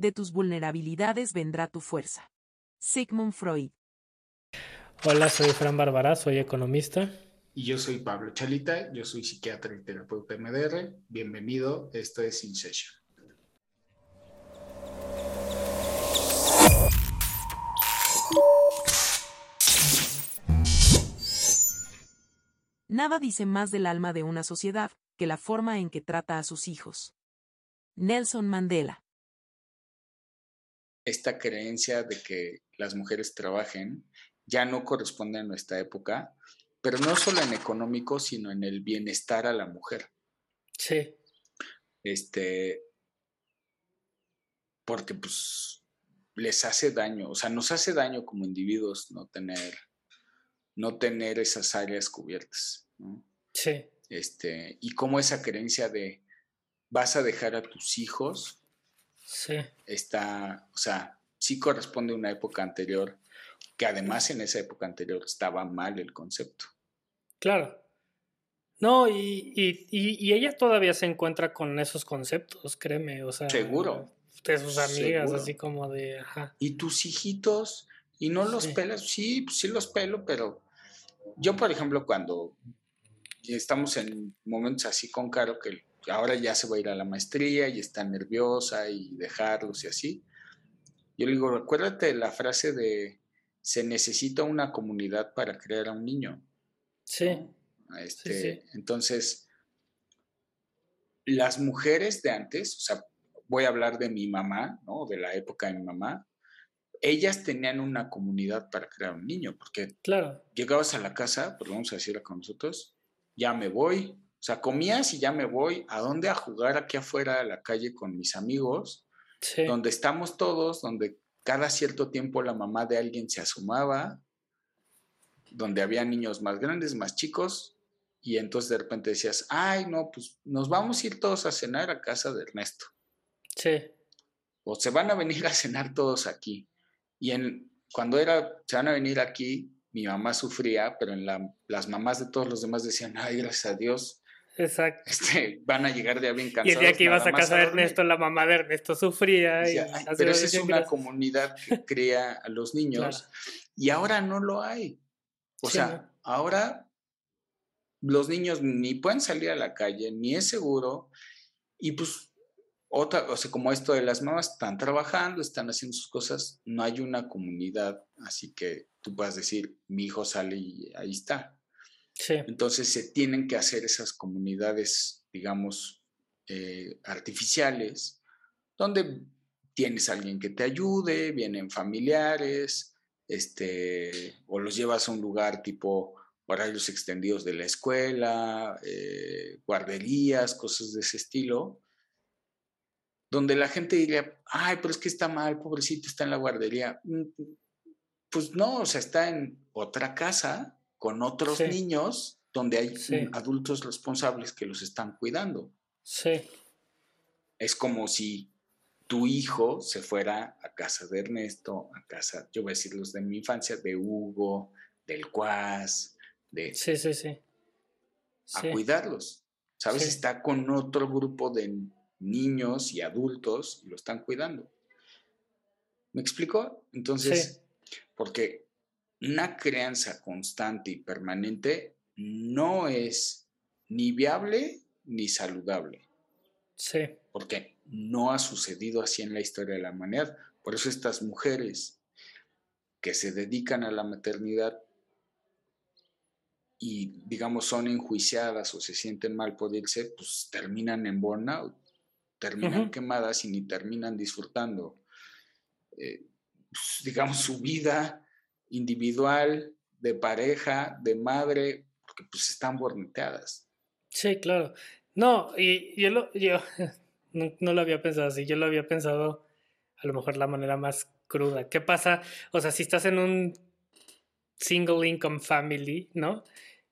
De tus vulnerabilidades vendrá tu fuerza. Sigmund Freud. Hola, soy Fran Bárbara, soy economista. Y yo soy Pablo Chalita, yo soy psiquiatra y terapeuta MDR. Bienvenido, esto es In Session. Nada dice más del alma de una sociedad que la forma en que trata a sus hijos. Nelson Mandela. Esta creencia de que las mujeres trabajen ya no corresponde a nuestra época, pero no solo en económico, sino en el bienestar a la mujer. Sí. Este, porque pues les hace daño, o sea, nos hace daño como individuos no tener, no tener esas áreas cubiertas, ¿no? Sí. Este, y como esa creencia de vas a dejar a tus hijos, Sí. está, o sea, sí corresponde a una época anterior, que además en esa época anterior estaba mal el concepto. Claro. No, y, y, y, y ella todavía se encuentra con esos conceptos, créeme, o sea. Seguro. De sus amigas, Seguro. así como de, ajá. Y tus hijitos, y no los Sí. pelas, sí, pues sí los pelo, pero yo, por ejemplo, cuando estamos en momentos así con Caro, que ahora ya se va a ir a la maestría y está nerviosa y dejarlos y así, yo le digo, recuérdate la frase de se necesita una comunidad para crear a un niño. Sí. Este, sí. Entonces, las mujeres de antes, o sea, voy a hablar de mi mamá, ¿no? De la época de mi mamá, ellas tenían una comunidad para crear un niño, porque Claro. llegabas a la casa, pues vamos a decirlo con nosotros, ya me voy, o sea, comías y ya me voy, ¿a dónde? A jugar aquí afuera a la calle con mis amigos, Sí. donde estamos todos, donde cada cierto tiempo la mamá de alguien se asomaba, donde había niños más grandes, más chicos, y entonces de repente decías, ay, no, pues nos vamos a ir todos a cenar a casa de Ernesto, Sí. o se van a venir a cenar todos aquí. Y en, cuando era, se van a venir aquí, mi mamá sufría, pero en la- las mamás de todos los demás decían, ay, gracias a Dios, Exacto. este, van a llegar ya bien Y cansados. el día que ibas a casa de dormir". Ernesto, la mamá de Ernesto sufría. y Decía, "Ay, así pero esa es una "Mira". comunidad que crea a los niños Claro. y ahora no lo hay. O Sí, sea, ¿no? ahora los niños ni pueden salir a la calle, ni es seguro, y pues otra, o sea, como esto de las mamás están trabajando, están haciendo sus cosas, no hay una comunidad, así que tú puedas decir, mi hijo sale y ahí está. Entonces se tienen que hacer esas comunidades, digamos, eh, artificiales, donde tienes a alguien que te ayude, vienen familiares, este, o los llevas a un lugar tipo horarios extendidos de la escuela, eh, guarderías, cosas de ese estilo, donde la gente diría, ay, pero es que está mal, pobrecito, está en la guardería. Mm, Pues no, o sea, está en otra casa con otros Sí. niños donde hay Sí. adultos responsables que los están cuidando. Sí. Es como si tu hijo se fuera a casa de Ernesto, a casa, yo voy a decir los de mi infancia, de Hugo, del Cuas, de, Sí, sí, sí. a Sí. cuidarlos. ¿Sabes? Está con otro grupo de niños y adultos y lo están cuidando. ¿Me explico? Entonces, porque una crianza constante y permanente no es ni viable ni saludable, Sí. porque no ha sucedido así en la historia de la humanidad. Por eso estas mujeres que se dedican a la maternidad y digamos son enjuiciadas o se sienten mal por irse, pues terminan en burnout, terminan quemadas y ni terminan disfrutando, eh, pues, digamos, su vida individual, de pareja, de madre, porque pues están borneteadas. Sí, claro. No, y yo lo, yo no, no lo había pensado así, yo lo había pensado a lo mejor la manera más cruda. ¿Qué pasa? O sea, si estás en un single income family, ¿no?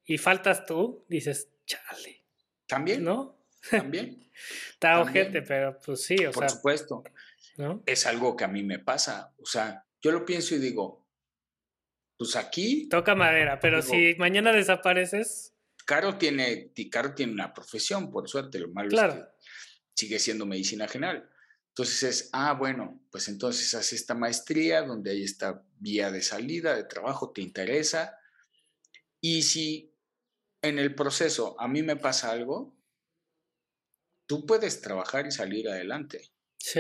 Y faltas tú, dices, chale, También, ¿no? también, Está ojete, pero pues sí, o por sea, supuesto. ¿no? Es algo que a mí me pasa. O sea, yo lo pienso y digo, pues aquí Toca madera, pero Digo- si mañana desapareces, Caro tiene, ti- Caro tiene una profesión, por suerte, lo malo Claro. es que sigue siendo medicina general. Entonces es, ah, bueno, pues entonces haz esta maestría donde hay esta vía de salida, de trabajo, te interesa. Y si en el proceso a mí me pasa algo, tú puedes trabajar y salir adelante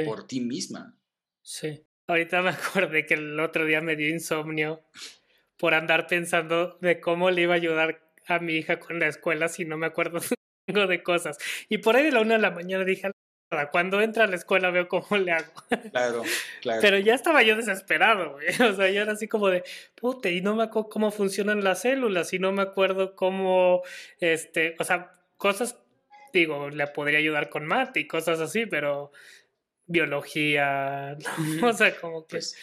por ti misma. Sí. Ahorita me acordé que el otro día me dio insomnio por andar pensando de cómo le iba a ayudar a mi hija con la escuela si no me acuerdo de cosas. Y por ahí de la una de la mañana dije, cuando entra a la escuela veo cómo le hago. Claro, claro. Pero ya estaba yo desesperado, güey. O sea, ya era así como de, pute, y no me acuerdo cómo funcionan las células, y no me acuerdo cómo, este, o sea, cosas, digo, le podría ayudar con mate y cosas así, pero biología, o sea, como que... Pues,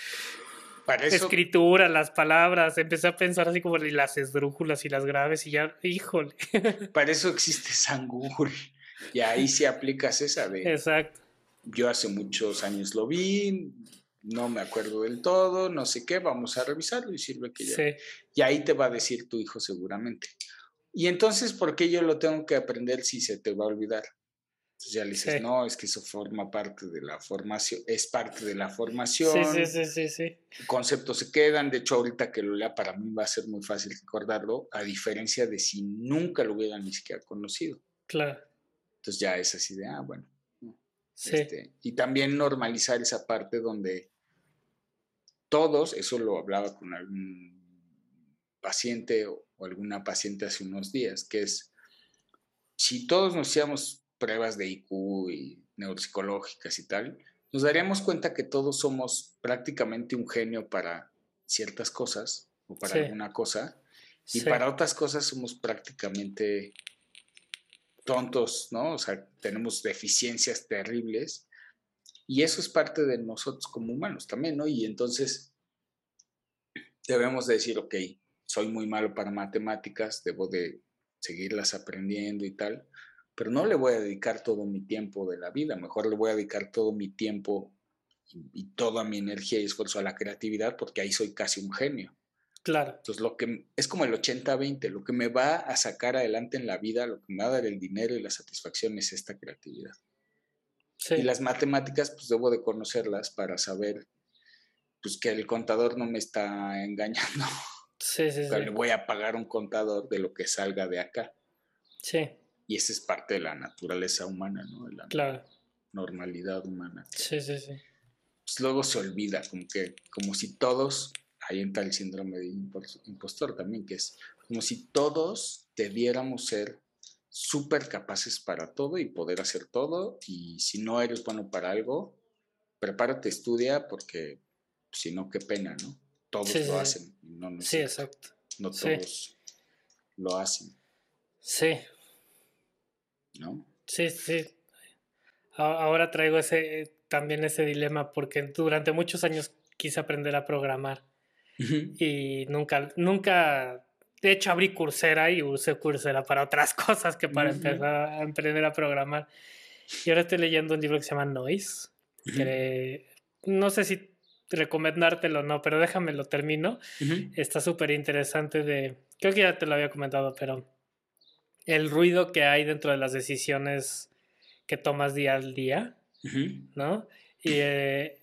escritura, las palabras, empecé a pensar así como las esdrújulas y las graves y ya, híjole. Para eso existe San Google. Y ahí sí aplicas esa de... Exacto. Yo hace muchos años lo vi, no me acuerdo del todo, no sé qué, vamos a revisarlo y sirve que ya. Sí. Y ahí te va a decir tu hijo seguramente. Y entonces, ¿por qué yo lo tengo que aprender si se te va a olvidar? Entonces ya le dices, no, es que eso forma parte de la formación, es parte de la formación. Sí, sí, sí, sí, Conceptos se quedan, de hecho ahorita que lo lea para mí va a ser muy fácil recordarlo, a diferencia de si nunca lo hubiera ni siquiera conocido. Claro. Entonces ya es así de, ah, bueno. Sí. Este, y también normalizar esa parte donde todos, eso lo hablaba con algún paciente o, alguna paciente hace unos días, que es, si todos nos hacíamos pruebas de IQ y neuropsicológicas y tal, nos daríamos cuenta que todos somos prácticamente un genio para ciertas cosas o para alguna cosa, y para otras cosas somos prácticamente tontos, ¿no? O sea, tenemos deficiencias terribles y eso es parte de nosotros como humanos también, ¿no? Y entonces debemos decir, ok, soy muy malo para matemáticas, debo de seguirlas aprendiendo y tal, pero no le voy a dedicar todo mi tiempo de la vida, mejor le voy a dedicar todo mi tiempo y, y toda mi energía y esfuerzo a la creatividad porque ahí soy casi un genio. Claro. Entonces, lo que es como el 80-20, lo que me va a sacar adelante en la vida, lo que me va a dar el dinero y la satisfacción es esta creatividad. Sí. Y las matemáticas, pues debo de conocerlas para saber pues que el contador no me está engañando. Sí, sí, sí. Le voy a pagar un contador de lo que salga de acá. Sí. Y esa es parte de la naturaleza humana, ¿no? De la claro. normalidad humana. Sí, sí, sí. Pues luego se olvida, como que, como si todos ahí entra el síndrome de impostor también, que es como si todos debiéramos ser súper capaces para todo y poder hacer todo. Y si no eres bueno para algo, prepárate, estudia, porque si no, qué pena, ¿no? Todos lo hacen. No, sí, exacto. No todos lo hacen. Sí. ¿No? Sí, sí. Ahora traigo ese también ese dilema porque durante muchos años quise aprender a programar y nunca, nunca, de hecho abrí Coursera y usé Coursera para otras cosas que para empezar a aprender a programar. Y ahora estoy leyendo un libro que se llama Noise, no sé si recomendártelo o no, pero déjame lo termino. Está súper interesante de, creo que ya te lo había comentado, pero el ruido que hay dentro de las decisiones que tomas día al día, ¿no? Y eh,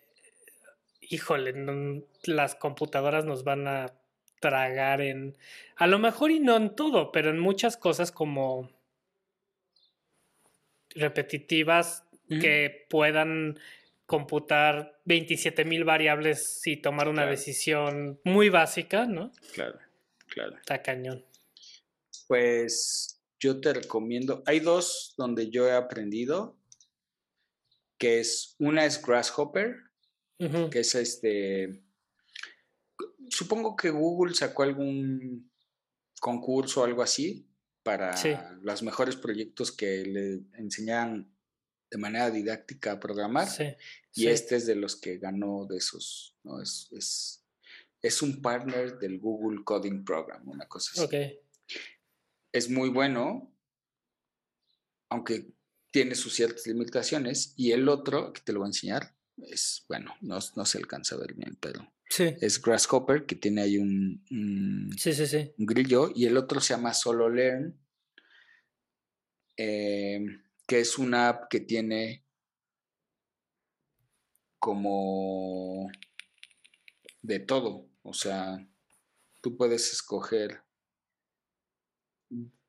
híjole, las computadoras nos van a tragar en, a lo mejor y no en todo, pero en muchas cosas como repetitivas que puedan computar 27 mil variables y tomar una decisión muy básica, ¿no? Claro, claro. Está cañón. Pues yo te recomiendo, hay dos donde yo he aprendido, que es, una es Grasshopper, que es este, supongo que Google sacó algún concurso o algo así para los mejores proyectos que le enseñan de manera didáctica a programar. y este es de los que ganó de esos, ¿no? Es, es, es, un partner del Google Coding Program, una cosa así. Es muy bueno, aunque tiene sus ciertas limitaciones. Y el otro, que te lo voy a enseñar, es, bueno, no, no se alcanza a ver bien, pero es Grasshopper, que tiene ahí un, un grillo, y el otro se llama Solo Learn, em, que es una app que tiene como de todo. O sea, tú puedes escoger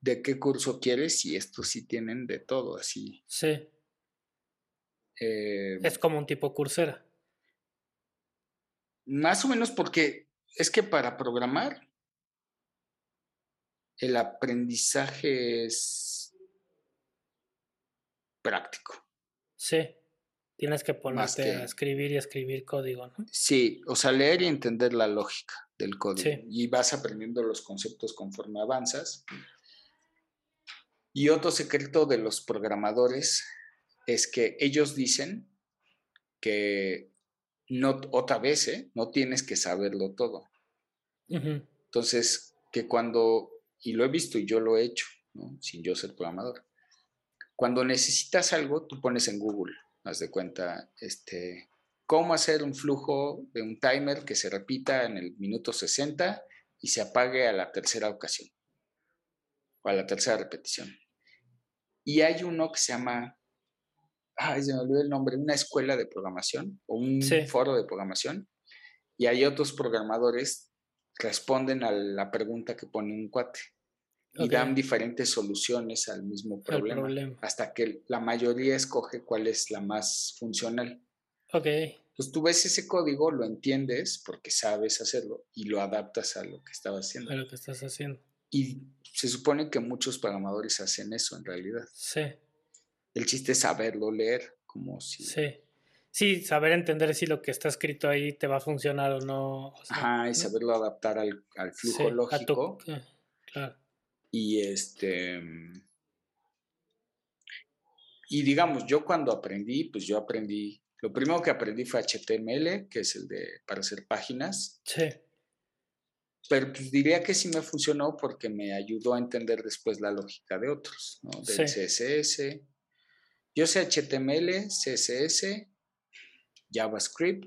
de qué curso quieres y estos sí tienen de todo, así. Sí. Eh, Es como un tipo cursera. más o menos porque es que para programar el aprendizaje es práctico. Sí. Tienes que ponerte que- a escribir y escribir código, ¿no? Sí, o sea, leer y entender la lógica del código. Sí. Y vas aprendiendo los conceptos conforme avanzas. Y otro secreto de los programadores es que ellos dicen que no, otra vez, ¿eh? no tienes que saberlo todo. Entonces, que cuando, y lo he visto y yo lo he hecho, ¿no? sin yo ser programador, cuando necesitas algo, tú pones en Google, haz de cuenta, este, cómo hacer un flujo de un timer que se repita en el minuto 60 y se apague a la tercera ocasión, o a la tercera repetición. Y hay uno que se llama, ay, se me olvidó el nombre, una escuela de programación o un Sí. foro de programación, y hay otros programadores responden a la pregunta que pone un cuate y dan diferentes soluciones al mismo problema, problema. hasta que la mayoría escoge cuál es la más funcional. Ok. Pues tú ves ese código, lo entiendes porque sabes hacerlo y lo adaptas a lo que estabas haciendo. A lo que estás haciendo. Y se supone que muchos programadores hacen eso en realidad. Sí. El chiste es saberlo leer, como si... Sí. Sí, saber entender si lo que está escrito ahí te va a funcionar o no. o sea, Ajá, y ¿no? saberlo adaptar al, flujo lógico. claro. Y este. Y digamos, yo cuando aprendí, pues yo aprendí. Lo primero que aprendí fue HTML, que es el de para hacer páginas. Sí. Pero pues diría que sí me funcionó porque me ayudó a entender después la lógica de otros, ¿no? Del Sí. CSS. Yo sé HTML, CSS, JavaScript.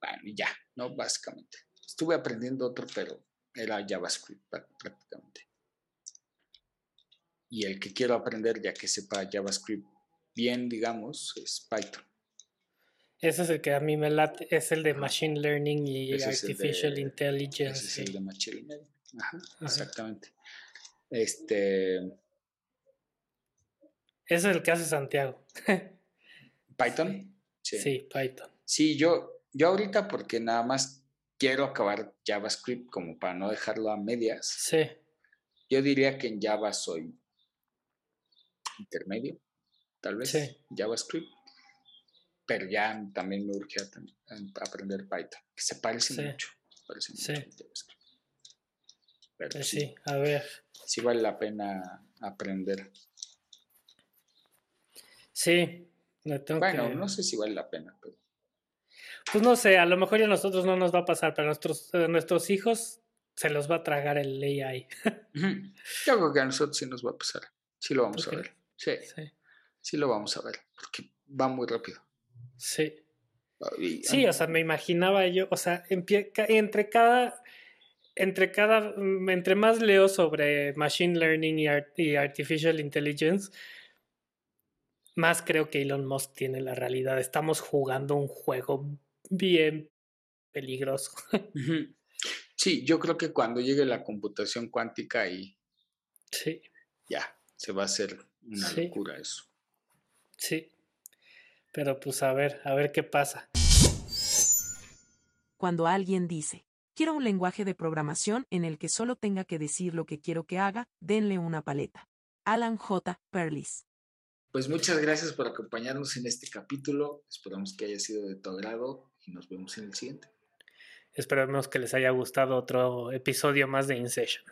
Bueno, y ya, ¿no? Básicamente. Estuve aprendiendo otro, pero era JavaScript prá- prácticamente. Y el que quiero aprender, ya que sepa JavaScript bien, digamos, es Python. Ese es el que a mí me late, es el de Machine Learning y Ese Artificial de- Intelligence. Ese es sí. el de Machine Learning. Ajá, Ajá. exactamente. Este, Ese es el que hace Santiago. Python. Sí, Python. Sí, yo, yo ahorita porque nada más quiero acabar JavaScript como para no dejarlo a medias. Sí. Yo diría que en Java soy intermedio, tal vez, Sí. JavaScript. Pero ya también me urge a, a aprender Python, que se parece Sí. mucho. parece Sí. mucho. Pero Pues sí, sí, a ver. sí vale la pena aprender. Sí, tengo Bueno, que- no sé si vale la pena, pero Pues no sé, a lo mejor ya a nosotros no nos va a pasar, pero a nuestros, a nuestros hijos se los va a tragar el AI. Yo creo que a nosotros sí nos va a pasar. Sí lo vamos ¿Tú a ver. Sí, Sí, sí lo vamos a ver, porque va muy rápido. Sí. Y- Sí, o sea, me imaginaba yo, o sea, entre cada, entre cada, mm, entre más leo sobre Machine Learning y, ar- y Artificial Intelligence, más creo que Elon Musk tiene la realidad. Estamos jugando un juego bien peligroso. Sí, yo creo que cuando llegue la computación cuántica y Sí, ya, se va a hacer una Sí. locura eso. sí. Pero pues a ver, a ver qué pasa. Cuando alguien dice, quiero un lenguaje de programación en el que solo tenga que decir lo que quiero que haga, denle una paleta. Alan J. Perlis. Pues muchas gracias por acompañarnos en este capítulo. Esperamos que haya sido de tu agrado y nos vemos en el siguiente. Esperemos que les haya gustado otro episodio más de InSession.